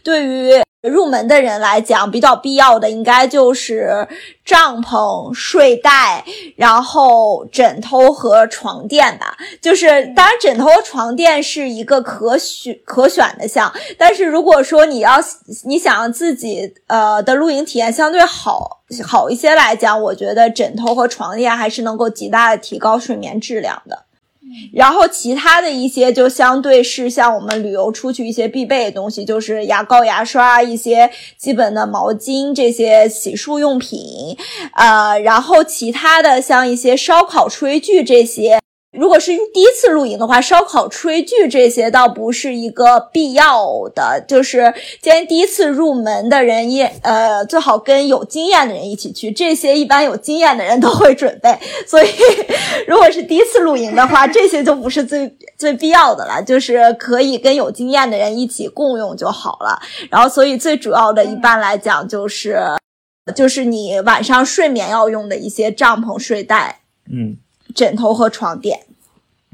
对于。入门的人来讲，比较必要的应该就是帐篷、睡袋，然后枕头和床垫吧。就是当然，枕头和床垫是一个可选可选的项，但是如果说你要你想让自己呃的露营体验相对好好一些来讲，我觉得枕头和床垫还是能够极大的提高睡眠质量的。然后其他的一些就相对是像我们旅游出去一些必备的东西，就是牙膏、牙刷，一些基本的毛巾，这些洗漱用品，呃，然后其他的像一些烧烤炊具这些。如果是第一次露营的话，烧烤、炊具这些倒不是一个必要的。就是建议第一次入门的人也呃最好跟有经验的人一起去，这些一般有经验的人都会准备。所以如果是第一次露营的话，这些就不是最最必要的了，就是可以跟有经验的人一起共用就好了。然后，所以最主要的一般来讲就是就是你晚上睡眠要用的一些帐篷、睡袋。嗯。枕头和床垫，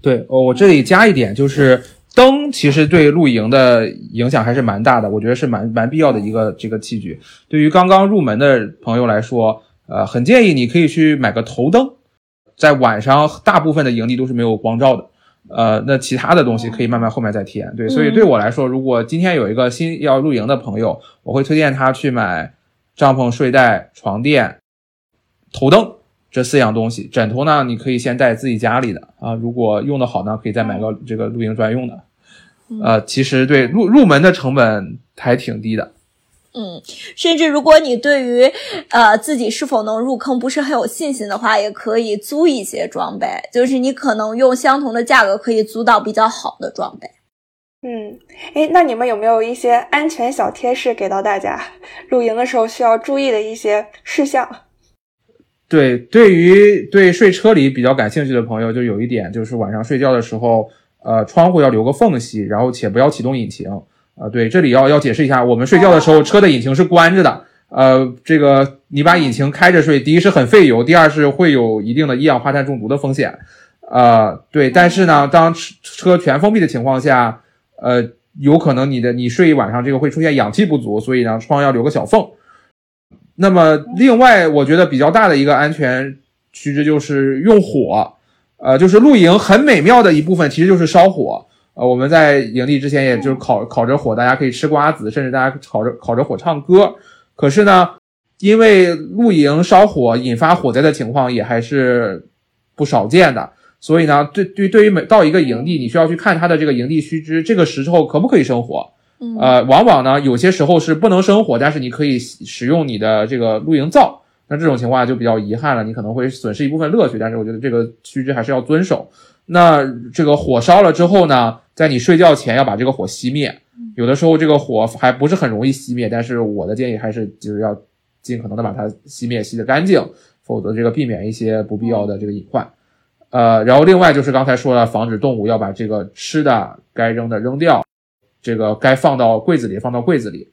对，我这里加一点，就是灯其实对露营的影响还是蛮大的，我觉得是蛮蛮必要的一个这个器具。对于刚刚入门的朋友来说，呃，很建议你可以去买个头灯，在晚上大部分的营地都是没有光照的，呃，那其他的东西可以慢慢后面再体验。对，所以对我来说，如果今天有一个新要露营的朋友，我会推荐他去买帐篷、睡袋、床垫、头灯。这四样东西，枕头呢，你可以先带自己家里的啊，如果用的好呢，可以再买个这个露营专用的。呃，其实对入入门的成本还挺低的。嗯，甚至如果你对于呃自己是否能入坑不是很有信心的话，也可以租一些装备，就是你可能用相同的价格可以租到比较好的装备。嗯，哎，那你们有没有一些安全小贴士给到大家？露营的时候需要注意的一些事项？对，对于对睡车里比较感兴趣的朋友，就有一点就是晚上睡觉的时候，呃，窗户要留个缝隙，然后且不要启动引擎。啊，对，这里要要解释一下，我们睡觉的时候车的引擎是关着的。呃，这个你把引擎开着睡，第一是很费油，第二是会有一定的一氧化碳中毒的风险。呃，对，但是呢，当车车全封闭的情况下，呃，有可能你的你睡一晚上这个会出现氧气不足，所以呢，窗要留个小缝。那么，另外我觉得比较大的一个安全须知就是用火，呃，就是露营很美妙的一部分其实就是烧火。呃，我们在营地之前也就是烤烤着火，大家可以吃瓜子，甚至大家烤着烤着火唱歌。可是呢，因为露营烧火引发火灾的情况也还是不少见的，所以呢，对对对于每到一个营地，你需要去看它的这个营地须知，这个时候可不可以生火？呃，往往呢，有些时候是不能生火，但是你可以使用你的这个露营灶。那这种情况就比较遗憾了，你可能会损失一部分乐趣。但是我觉得这个须知还是要遵守。那这个火烧了之后呢，在你睡觉前要把这个火熄灭。有的时候这个火还不是很容易熄灭，但是我的建议还是就是要尽可能的把它熄灭，熄得干净，否则这个避免一些不必要的这个隐患。呃，然后另外就是刚才说了，防止动物要把这个吃的该扔的扔掉。这个该放到柜子里，放到柜子里。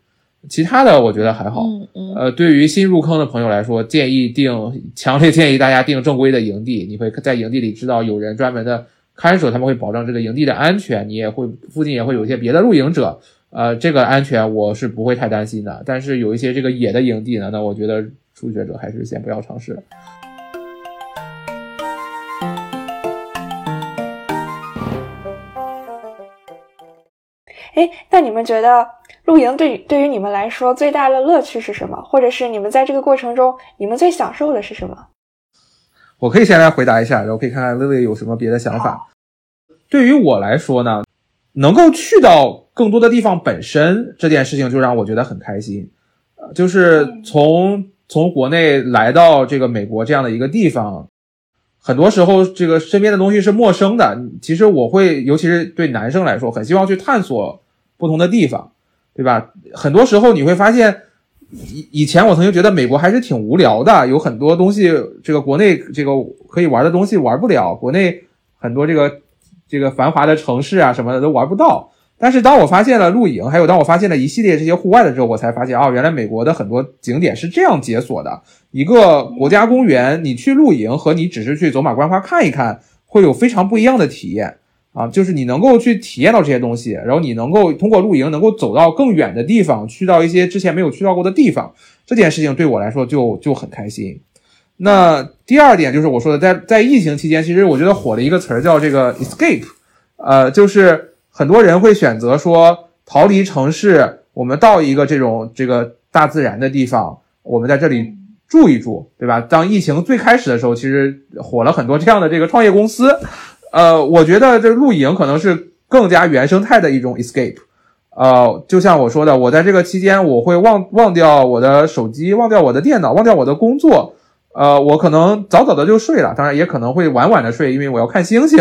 其他的我觉得还好。嗯嗯。呃，对于新入坑的朋友来说，建议定，强烈建议大家定正规的营地。你会在营地里知道有人专门的看守，他们会保证这个营地的安全。你也会附近也会有一些别的露营者，呃，这个安全我是不会太担心的。但是有一些这个野的营地呢，那我觉得初学者还是先不要尝试。哎，那你们觉得露营对对于你们来说最大的乐趣是什么？或者是你们在这个过程中，你们最享受的是什么？我可以先来回答一下，然后可以看看薇薇有什么别的想法。对于我来说呢，能够去到更多的地方本身这件事情就让我觉得很开心。呃，就是从从国内来到这个美国这样的一个地方。很多时候，这个身边的东西是陌生的。其实我会，尤其是对男生来说，很希望去探索不同的地方，对吧？很多时候你会发现，以以前我曾经觉得美国还是挺无聊的，有很多东西，这个国内这个可以玩的东西玩不了，国内很多这个这个繁华的城市啊什么的都玩不到。但是当我发现了露营，还有当我发现了一系列这些户外的时候，我才发现哦，原来美国的很多景点是这样解锁的。一个国家公园，你去露营和你只是去走马观花看一看，会有非常不一样的体验啊！就是你能够去体验到这些东西，然后你能够通过露营能够走到更远的地方，去到一些之前没有去到过的地方，这件事情对我来说就就很开心。那第二点就是我说的，在在疫情期间，其实我觉得火了一个词儿叫这个 escape，呃，就是。很多人会选择说逃离城市，我们到一个这种这个大自然的地方，我们在这里住一住，对吧？当疫情最开始的时候，其实火了很多这样的这个创业公司。呃，我觉得这露营可能是更加原生态的一种 escape。呃，就像我说的，我在这个期间，我会忘忘掉我的手机，忘掉我的电脑，忘掉我的工作，呃，我可能早早的就睡了，当然也可能会晚晚的睡，因为我要看星星。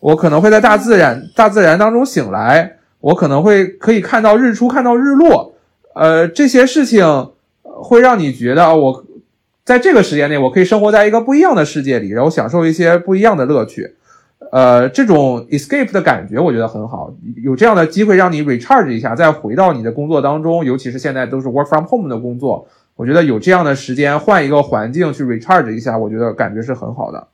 我可能会在大自然大自然当中醒来，我可能会可以看到日出，看到日落。呃，这些事情会让你觉得我在这个时间内，我可以生活在一个不一样的世界里，然后享受一些不一样的乐趣。呃，这种 escape 的感觉，我觉得很好。有这样的机会让你 recharge 一下，再回到你的工作当中，尤其是现在都是 work from home 的工作，我觉得有这样的时间换一个环境去 recharge 一下，我觉得感觉是很好的。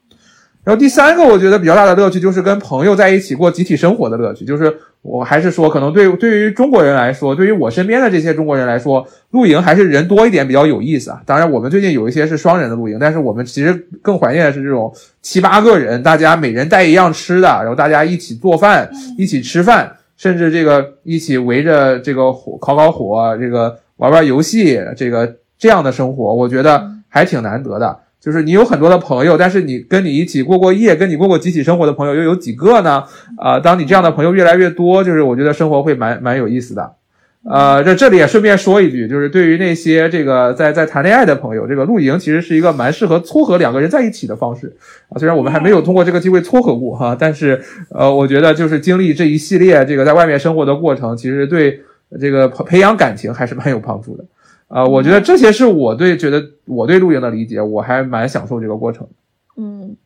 然后第三个，我觉得比较大的乐趣就是跟朋友在一起过集体生活的乐趣。就是我还是说，可能对对于中国人来说，对于我身边的这些中国人来说，露营还是人多一点比较有意思啊。当然，我们最近有一些是双人的露营，但是我们其实更怀念的是这种七八个人，大家每人带一样吃的，然后大家一起做饭，一起吃饭，甚至这个一起围着这个火烤烤火，这个玩玩游戏，这个这样的生活，我觉得还挺难得的。就是你有很多的朋友，但是你跟你一起过过夜、跟你过过集体生活的朋友又有几个呢？啊，当你这样的朋友越来越多，就是我觉得生活会蛮蛮有意思的。呃，这这里也顺便说一句，就是对于那些这个在在谈恋爱的朋友，这个露营其实是一个蛮适合撮合两个人在一起的方式啊。虽然我们还没有通过这个机会撮合过哈，但是呃，我觉得就是经历这一系列这个在外面生活的过程，其实对这个培培养感情还是蛮有帮助的。啊，我觉得这些是我对觉得我对露营的理解，我还蛮享受这个过程。嗯。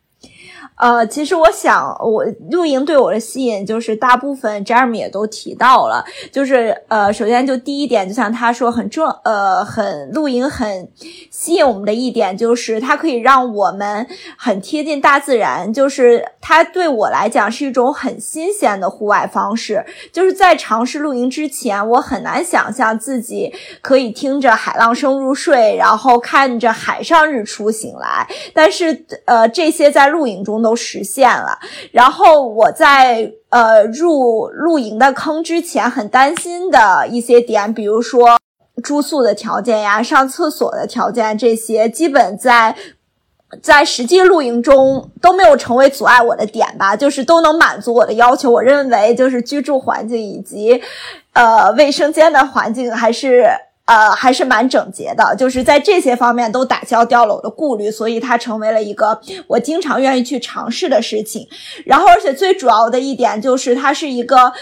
呃，其实我想，我露营对我的吸引就是大部分 Jeremy 也都提到了，就是呃，首先就第一点，就像他说很重，呃，很露营很吸引我们的一点就是它可以让我们很贴近大自然，就是它对我来讲是一种很新鲜的户外方式。就是在尝试露营之前，我很难想象自己可以听着海浪声入睡，然后看着海上日出醒来。但是呃，这些在露营中的。都实现了。然后我在呃入露营的坑之前，很担心的一些点，比如说住宿的条件呀、上厕所的条件这些，基本在在实际露营中都没有成为阻碍我的点吧，就是都能满足我的要求。我认为就是居住环境以及呃卫生间的环境还是。呃，还是蛮整洁的，就是在这些方面都打消掉了我的顾虑，所以它成为了一个我经常愿意去尝试的事情。然后，而且最主要的一点就是，它是一个，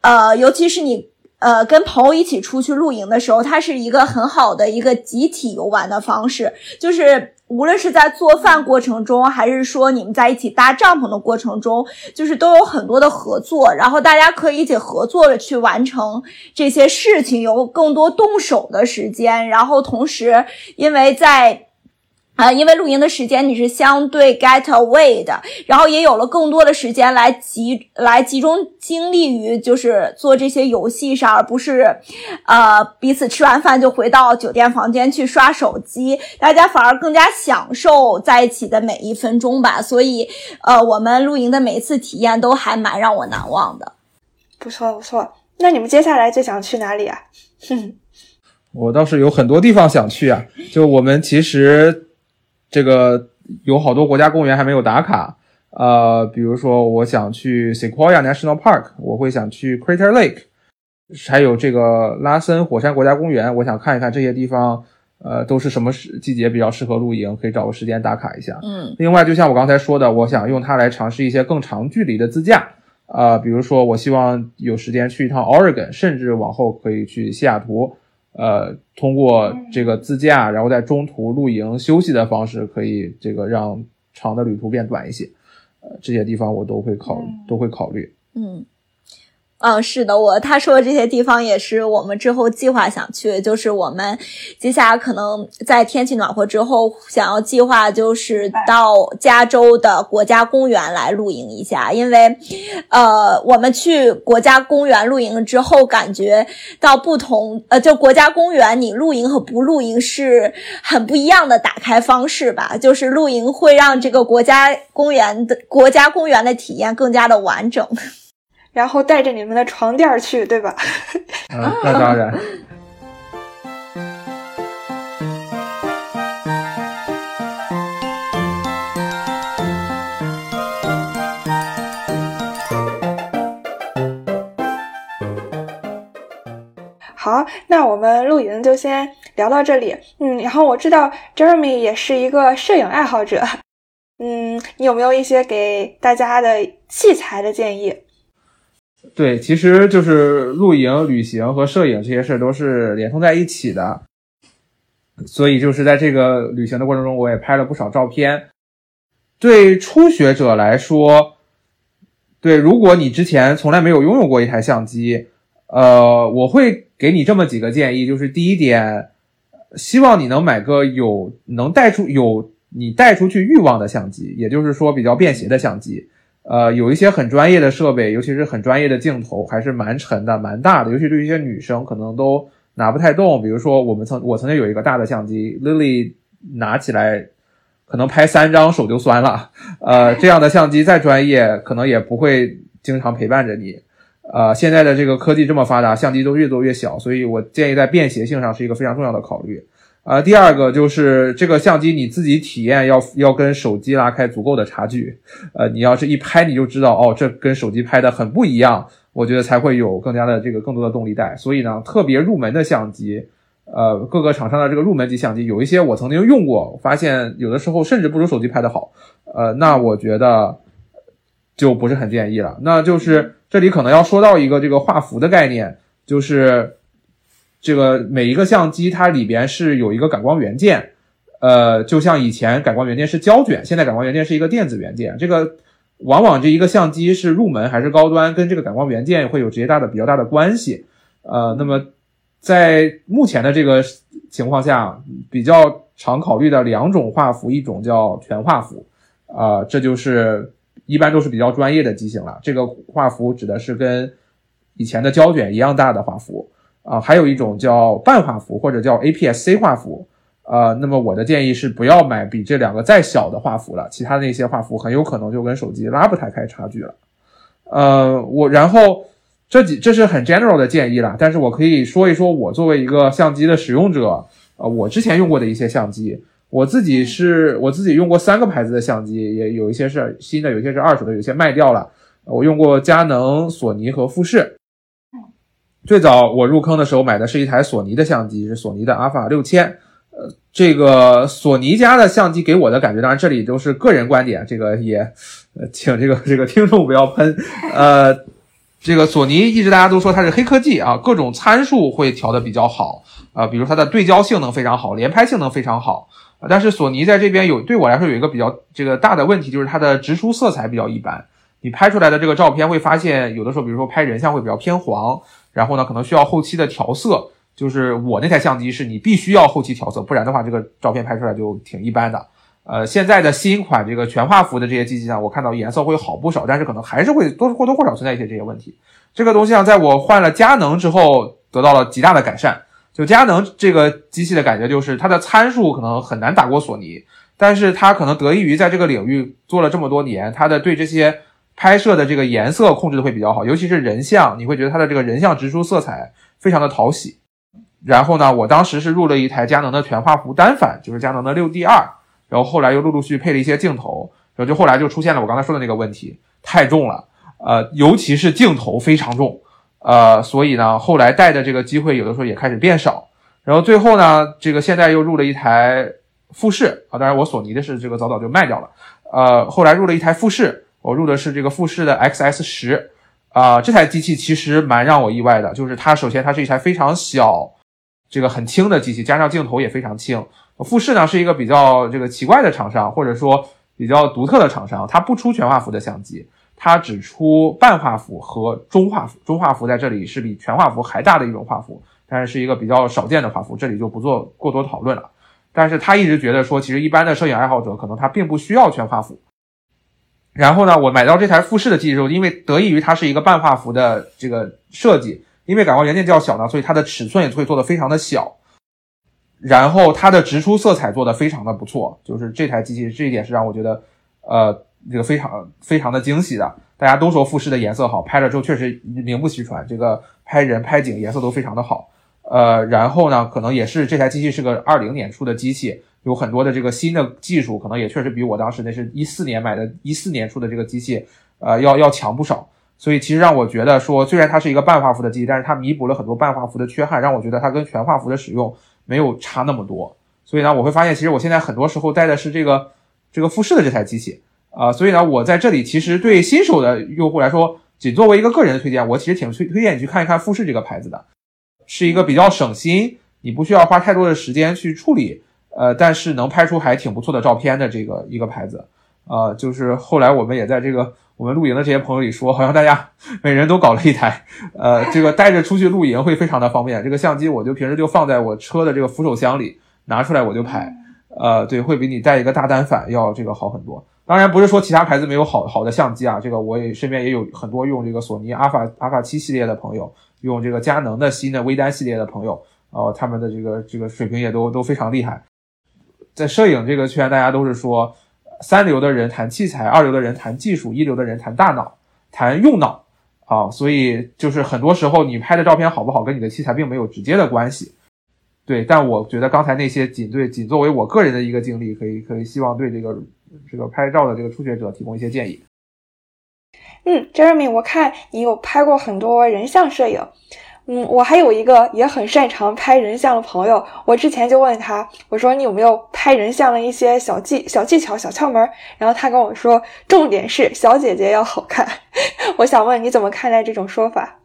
呃，尤其是你。呃，跟朋友一起出去露营的时候，它是一个很好的一个集体游玩的方式。就是无论是在做饭过程中，还是说你们在一起搭帐篷的过程中，就是都有很多的合作，然后大家可以一起合作的去完成这些事情，有更多动手的时间。然后同时，因为在啊，因为露营的时间你是相对 get away 的，然后也有了更多的时间来集来集中精力于就是做这些游戏上，而不是，呃，彼此吃完饭就回到酒店房间去刷手机，大家反而更加享受在一起的每一分钟吧。所以，呃，我们露营的每一次体验都还蛮让我难忘的。不错不错，那你们接下来最想去哪里啊？哼，我倒是有很多地方想去啊，就我们其实。这个有好多国家公园还没有打卡，呃，比如说我想去 Sequoia National Park，我会想去 Crater Lake，还有这个拉森火山国家公园，我想看一看这些地方，呃，都是什么时季节比较适合露营，可以找个时间打卡一下。嗯，另外，就像我刚才说的，我想用它来尝试一些更长距离的自驾，啊，比如说我希望有时间去一趟 Oregon，甚至往后可以去西雅图。呃，通过这个自驾，然后在中途露营休息的方式，可以这个让长的旅途变短一些。呃，这些地方我都会考，都会考虑。嗯。嗯，是的，我他说的这些地方也是我们之后计划想去，就是我们接下来可能在天气暖和之后，想要计划就是到加州的国家公园来露营一下，因为，呃，我们去国家公园露营之后，感觉到不同，呃，就国家公园你露营和不露营是很不一样的打开方式吧，就是露营会让这个国家公园的国家公园的体验更加的完整。然后带着你们的床垫去，对吧？嗯，那当然。好，那我们露营就先。聊到这里，嗯，然后我知道 Jeremy 也是一个摄影爱好者，嗯，你有没有一些给大家的器材的建议？对，其实就是露营、旅行和摄影这些事都是连通在一起的，所以就是在这个旅行的过程中，我也拍了不少照片。对初学者来说，对，如果你之前从来没有拥有过一台相机，呃，我会给你这么几个建议，就是第一点，希望你能买个有能带出有你带出去欲望的相机，也就是说比较便携的相机。呃，有一些很专业的设备，尤其是很专业的镜头，还是蛮沉的、蛮大的，尤其对于一些女生可能都拿不太动。比如说，我们曾我曾经有一个大的相机，Lily 拿起来可能拍三张手就酸了。呃，这样的相机再专业，可能也不会经常陪伴着你。呃，现在的这个科技这么发达，相机都越做越小，所以我建议在便携性上是一个非常重要的考虑。啊，第二个就是这个相机你自己体验要要跟手机拉开足够的差距，呃，你要是一拍你就知道哦，这跟手机拍的很不一样，我觉得才会有更加的这个更多的动力带。所以呢，特别入门的相机，呃，各个厂商的这个入门级相机，有一些我曾经用过，发现有的时候甚至不如手机拍的好，呃，那我觉得就不是很建议了。那就是这里可能要说到一个这个画幅的概念，就是。这个每一个相机它里边是有一个感光元件，呃，就像以前感光元件是胶卷，现在感光元件是一个电子元件。这个往往这一个相机是入门还是高端，跟这个感光元件会有直接大的比较大的关系。呃，那么在目前的这个情况下，比较常考虑的两种画幅，一种叫全画幅，啊，这就是一般都是比较专业的机型了。这个画幅指的是跟以前的胶卷一样大的画幅。啊，还有一种叫半画幅或者叫 APS-C 画幅，呃，那么我的建议是不要买比这两个再小的画幅了，其他的那些画幅很有可能就跟手机拉不太开差距了。呃，我然后这几这是很 general 的建议了，但是我可以说一说我作为一个相机的使用者，呃，我之前用过的一些相机，我自己是我自己用过三个牌子的相机，也有一些是新的，有一些是二手的，有些卖掉了。我用过佳能、索尼和富士。最早我入坑的时候买的是一台索尼的相机，是索尼的阿尔法六千。呃，这个索尼家的相机给我的感觉，当然这里都是个人观点，这个也，请这个这个听众不要喷。呃，这个索尼一直大家都说它是黑科技啊，各种参数会调的比较好啊，比如它的对焦性能非常好，连拍性能非常好。但是索尼在这边有对我来说有一个比较这个大的问题，就是它的直出色彩比较一般。你拍出来的这个照片会发现，有的时候比如说拍人像会比较偏黄。然后呢，可能需要后期的调色，就是我那台相机是你必须要后期调色，不然的话这个照片拍出来就挺一般的。呃，现在的新款这个全画幅的这些机器上，我看到颜色会好不少，但是可能还是会多或多或少存在一些这些问题。这个东西啊，在我换了佳能之后得到了极大的改善。就佳能这个机器的感觉就是它的参数可能很难打过索尼，但是它可能得益于在这个领域做了这么多年，它的对这些。拍摄的这个颜色控制的会比较好，尤其是人像，你会觉得它的这个人像直出色彩非常的讨喜。然后呢，我当时是入了一台佳能的全画幅单反，就是佳能的六 D 二，然后后来又陆陆续配了一些镜头，然后就后来就出现了我刚才说的那个问题，太重了，呃，尤其是镜头非常重，呃，所以呢，后来带的这个机会有的时候也开始变少。然后最后呢，这个现在又入了一台富士啊，当然我索尼的是这个早早就卖掉了，呃，后来入了一台富士。我入的是这个富士的 XS 十，啊，这台机器其实蛮让我意外的，就是它首先它是一台非常小，这个很轻的机器，加上镜头也非常轻。富士呢是一个比较这个奇怪的厂商，或者说比较独特的厂商，它不出全画幅的相机，它只出半画幅和中画幅。中画幅在这里是比全画幅还大的一种画幅，但是是一个比较少见的画幅，这里就不做过多讨论了。但是他一直觉得说，其实一般的摄影爱好者可能他并不需要全画幅。然后呢，我买到这台富士的机器之后，因为得益于它是一个半画幅的这个设计，因为感光元件较小呢，所以它的尺寸也会做的非常的小。然后它的直出色彩做的非常的不错，就是这台机器这一点是让我觉得，呃，这个非常非常的惊喜的。大家都说富士的颜色好，拍了之后确实名不虚传，这个拍人拍景颜色都非常的好。呃，然后呢，可能也是这台机器是个二零年出的机器。有很多的这个新的技术，可能也确实比我当时那是一四年买的，一四年出的这个机器，呃，要要强不少。所以其实让我觉得说，虽然它是一个半画幅的机器，但是它弥补了很多半画幅的缺憾，让我觉得它跟全画幅的使用没有差那么多。所以呢，我会发现其实我现在很多时候带的是这个这个富士的这台机器啊，所以呢，我在这里其实对新手的用户来说，仅作为一个个人的推荐，我其实挺推推荐你去看一看富士这个牌子的，是一个比较省心，你不需要花太多的时间去处理，呃，但是能拍出还挺不错的照片的这个一个牌子。啊，就是后来我们也在这个我们露营的这些朋友里说，好像大家每人都搞了一台，呃，这个带着出去露营会非常的方便。这个相机我就平时就放在我车的这个扶手箱里，拿出来我就拍，呃，对，会比你带一个大单反要这个好很多。当然不是说其他牌子没有好好的相机啊，这个我也身边也有很多用这个索尼阿法阿法七系列的朋友，用这个佳能的新的微单系列的朋友，呃，他们的这个这个水平也都都非常厉害。在摄影这个圈，大家都是说。三流的人谈器材，二流的人谈技术，一流的人谈大脑，谈用脑啊，所以就是很多时候你拍的照片好不好，跟你的器材并没有直接的关系。对，但我觉得刚才那些仅对仅作为我个人的一个经历，可以可以希望对这个这个拍照的这个初学者提供一些建议。嗯，Jeremy，我看你有拍过很多人像摄影。嗯，我还有一个也很擅长拍人像的朋友，我之前就问他，我说你有没有拍人像的一些小技小技巧、小窍门？然后他跟我说，重点是小姐姐要好看。我想问你怎么看待这种说法？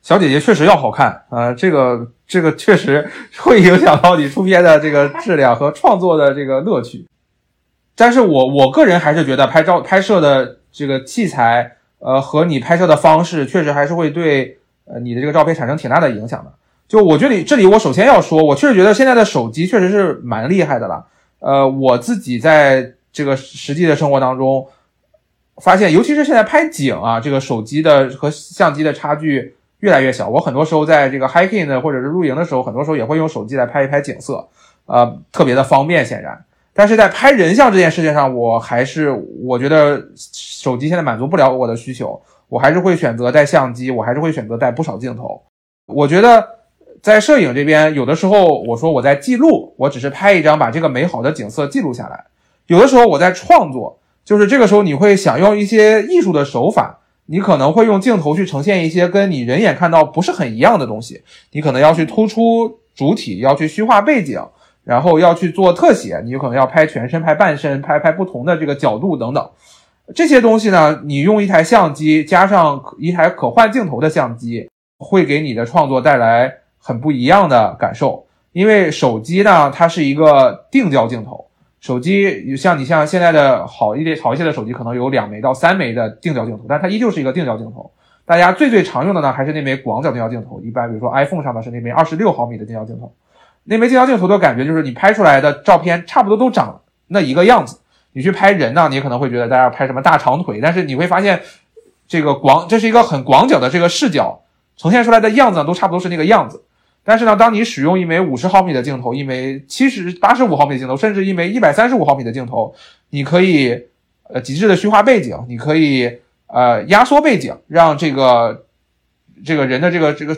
小姐姐确实要好看啊，这个这个确实 会影响到你出片的这个质量和创作的这个乐趣。但是我我个人还是觉得拍照拍摄的这个器材，呃，和你拍摄的方式，确实还是会对。呃，你的这个照片产生挺大的影响的。就我觉得这里，我首先要说，我确实觉得现在的手机确实是蛮厉害的了。呃，我自己在这个实际的生活当中发现，尤其是现在拍景啊，这个手机的和相机的差距越来越小。我很多时候在这个 hiking 的或者是露营的时候，很多时候也会用手机来拍一拍景色，呃，特别的方便，显然。但是在拍人像这件事情上，我还是我觉得手机现在满足不了我的需求。我还是会选择带相机，我还是会选择带不少镜头。我觉得在摄影这边，有的时候我说我在记录，我只是拍一张，把这个美好的景色记录下来。有的时候我在创作，就是这个时候你会想用一些艺术的手法，你可能会用镜头去呈现一些跟你人眼看到不是很一样的东西。你可能要去突出主体，要去虚化背景，然后要去做特写，你有可能要拍全身、拍半身、拍拍不同的这个角度等等。这些东西呢，你用一台相机加上一台可换镜头的相机，会给你的创作带来很不一样的感受。因为手机呢，它是一个定焦镜头，手机像你像现在的好一点、好一些的手机，可能有两枚到三枚的定焦镜头，但它依旧是一个定焦镜头。大家最最常用的呢，还是那枚广角定焦镜头。一般比如说 iPhone 上的是那枚二十六毫米的定焦镜头，那枚定焦镜头的感觉就是你拍出来的照片差不多都长那一个样子。你去拍人呢，你可能会觉得大家拍什么大长腿，但是你会发现，这个广这是一个很广角的这个视角呈现出来的样子都差不多是那个样子。但是呢，当你使用一枚五十毫米的镜头，一枚七十八十五毫米的镜头，甚至一枚一百三十五毫米的镜头，你可以呃极致的虚化背景，你可以呃压缩背景，让这个这个人的这个这个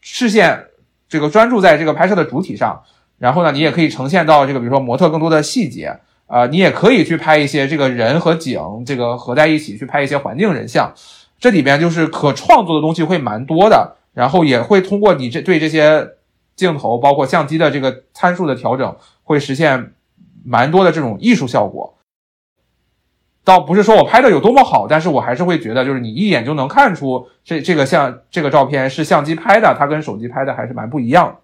视线这个专注在这个拍摄的主体上，然后呢，你也可以呈现到这个比如说模特更多的细节。啊，你也可以去拍一些这个人和景，这个合在一起去拍一些环境人像，这里边就是可创作的东西会蛮多的，然后也会通过你这对这些镜头，包括相机的这个参数的调整，会实现蛮多的这种艺术效果。倒不是说我拍的有多么好，但是我还是会觉得，就是你一眼就能看出这这个像这个照片是相机拍的，它跟手机拍的还是蛮不一样。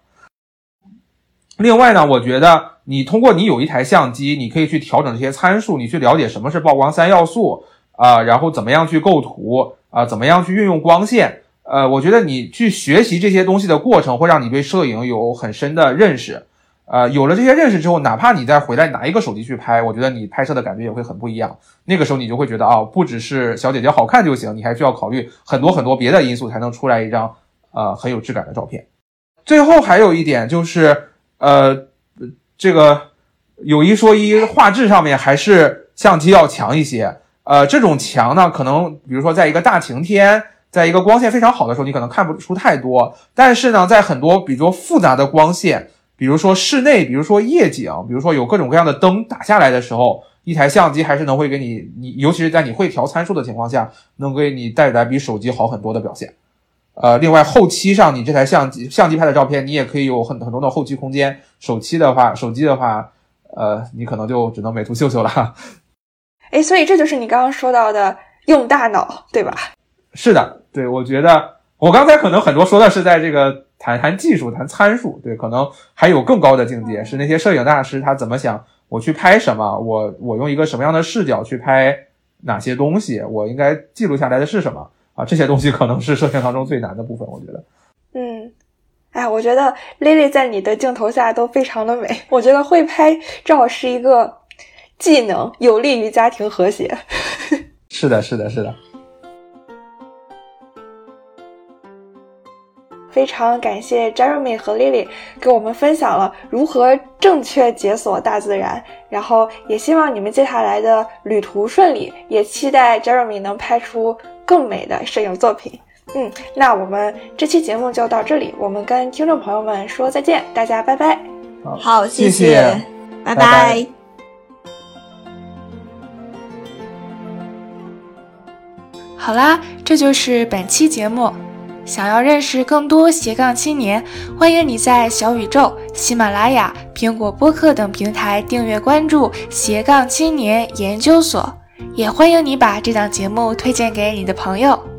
另外呢，我觉得你通过你有一台相机，你可以去调整这些参数，你去了解什么是曝光三要素啊，然后怎么样去构图啊，怎么样去运用光线，呃，我觉得你去学习这些东西的过程，会让你对摄影有很深的认识，呃，有了这些认识之后，哪怕你再回来拿一个手机去拍，我觉得你拍摄的感觉也会很不一样。那个时候你就会觉得啊，不只是小姐姐好看就行，你还需要考虑很多很多别的因素，才能出来一张呃很有质感的照片。最后还有一点就是。呃，这个有一说一，画质上面还是相机要强一些。呃，这种强呢，可能比如说在一个大晴天，在一个光线非常好的时候，你可能看不出太多。但是呢，在很多比如说复杂的光线，比如说室内，比如说夜景，比如说有各种各样的灯打下来的时候，一台相机还是能会给你，你尤其是在你会调参数的情况下，能给你带来比手机好很多的表现。呃，另外后期上你这台相机相机拍的照片，你也可以有很很多的后期空间。手机的话，手机的话，呃，你可能就只能美图秀秀了。哎，所以这就是你刚刚说到的用大脑，对吧？是的，对，我觉得我刚才可能很多说的是在这个谈谈技术、谈参数，对，可能还有更高的境界，是那些摄影大师他怎么想，我去拍什么，我我用一个什么样的视角去拍哪些东西，我应该记录下来的是什么啊？这些东西可能是摄影当中最难的部分，我觉得。嗯，哎，我觉得 Lily 在你的镜头下都非常的美，我觉得会拍照是一个技能，有利于家庭和谐。是的，是的，是的。非常感谢 Jeremy 和 Lily 给我们分享了如何正确解锁大自然，然后也希望你们接下来的旅途顺利，也期待 Jeremy 能拍出更美的摄影作品。嗯，那我们这期节目就到这里，我们跟听众朋友们说再见，大家拜拜。好，谢谢，拜拜。好啦，这就是本期节目。想要认识更多斜杠青年，欢迎你在小宇宙、喜马拉雅、苹果播客等平台订阅关注斜杠青年研究所，也欢迎你把这档节目推荐给你的朋友。